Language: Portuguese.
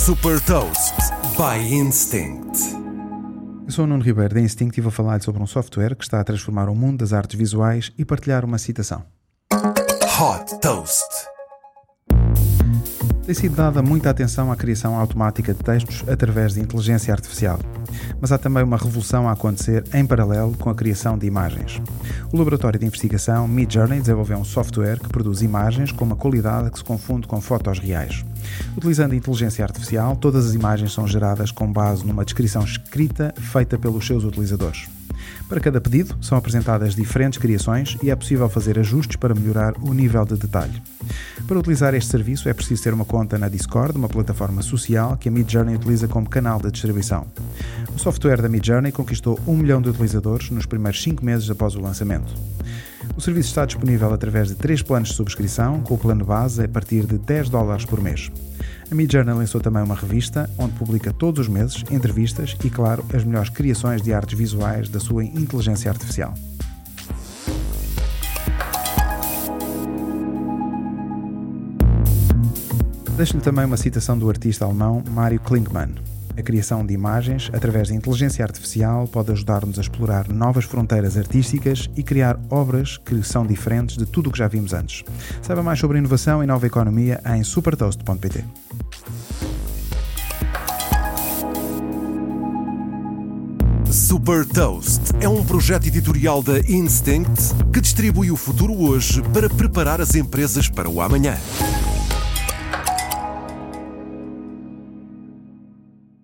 Super Toast by Instinct. Eu sou o Nuno Ribeiro da Instinct e vou falar sobre um software que está a transformar o mundo das artes visuais e partilhar uma citação. Hot Toast. Tem sido dada muita atenção à criação automática de textos através de inteligência artificial. Mas há também uma revolução a acontecer em paralelo com a criação de imagens. O laboratório de investigação Midjourney desenvolveu um software que produz imagens com uma qualidade que se confunde com fotos reais. Utilizando a inteligência artificial, todas as imagens são geradas com base numa descrição escrita feita pelos seus utilizadores. Para cada pedido, são apresentadas diferentes criações e é possível fazer ajustes para melhorar o nível de detalhe. Para utilizar este serviço é preciso ter uma conta na Discord, uma plataforma social que a Midjourney utiliza como canal de distribuição. O software da Midjourney conquistou um milhão de utilizadores nos primeiros 5 meses após o lançamento. O serviço está disponível através de três planos de subscrição, com o plano base a partir de 10 dólares por mês. A Midjourney lançou também uma revista onde publica todos os meses entrevistas e, claro, as melhores criações de artes visuais da sua inteligência artificial. Deixo-lhe também uma citação do artista alemão Mario Klinkmann. A criação de imagens através da inteligência artificial pode ajudar-nos a explorar novas fronteiras artísticas e criar obras que são diferentes de tudo o que já vimos antes. Saiba mais sobre inovação e nova economia em supertoast.pt. Super Toast é um projeto editorial da Instinct que distribui o futuro hoje para preparar as empresas para o amanhã.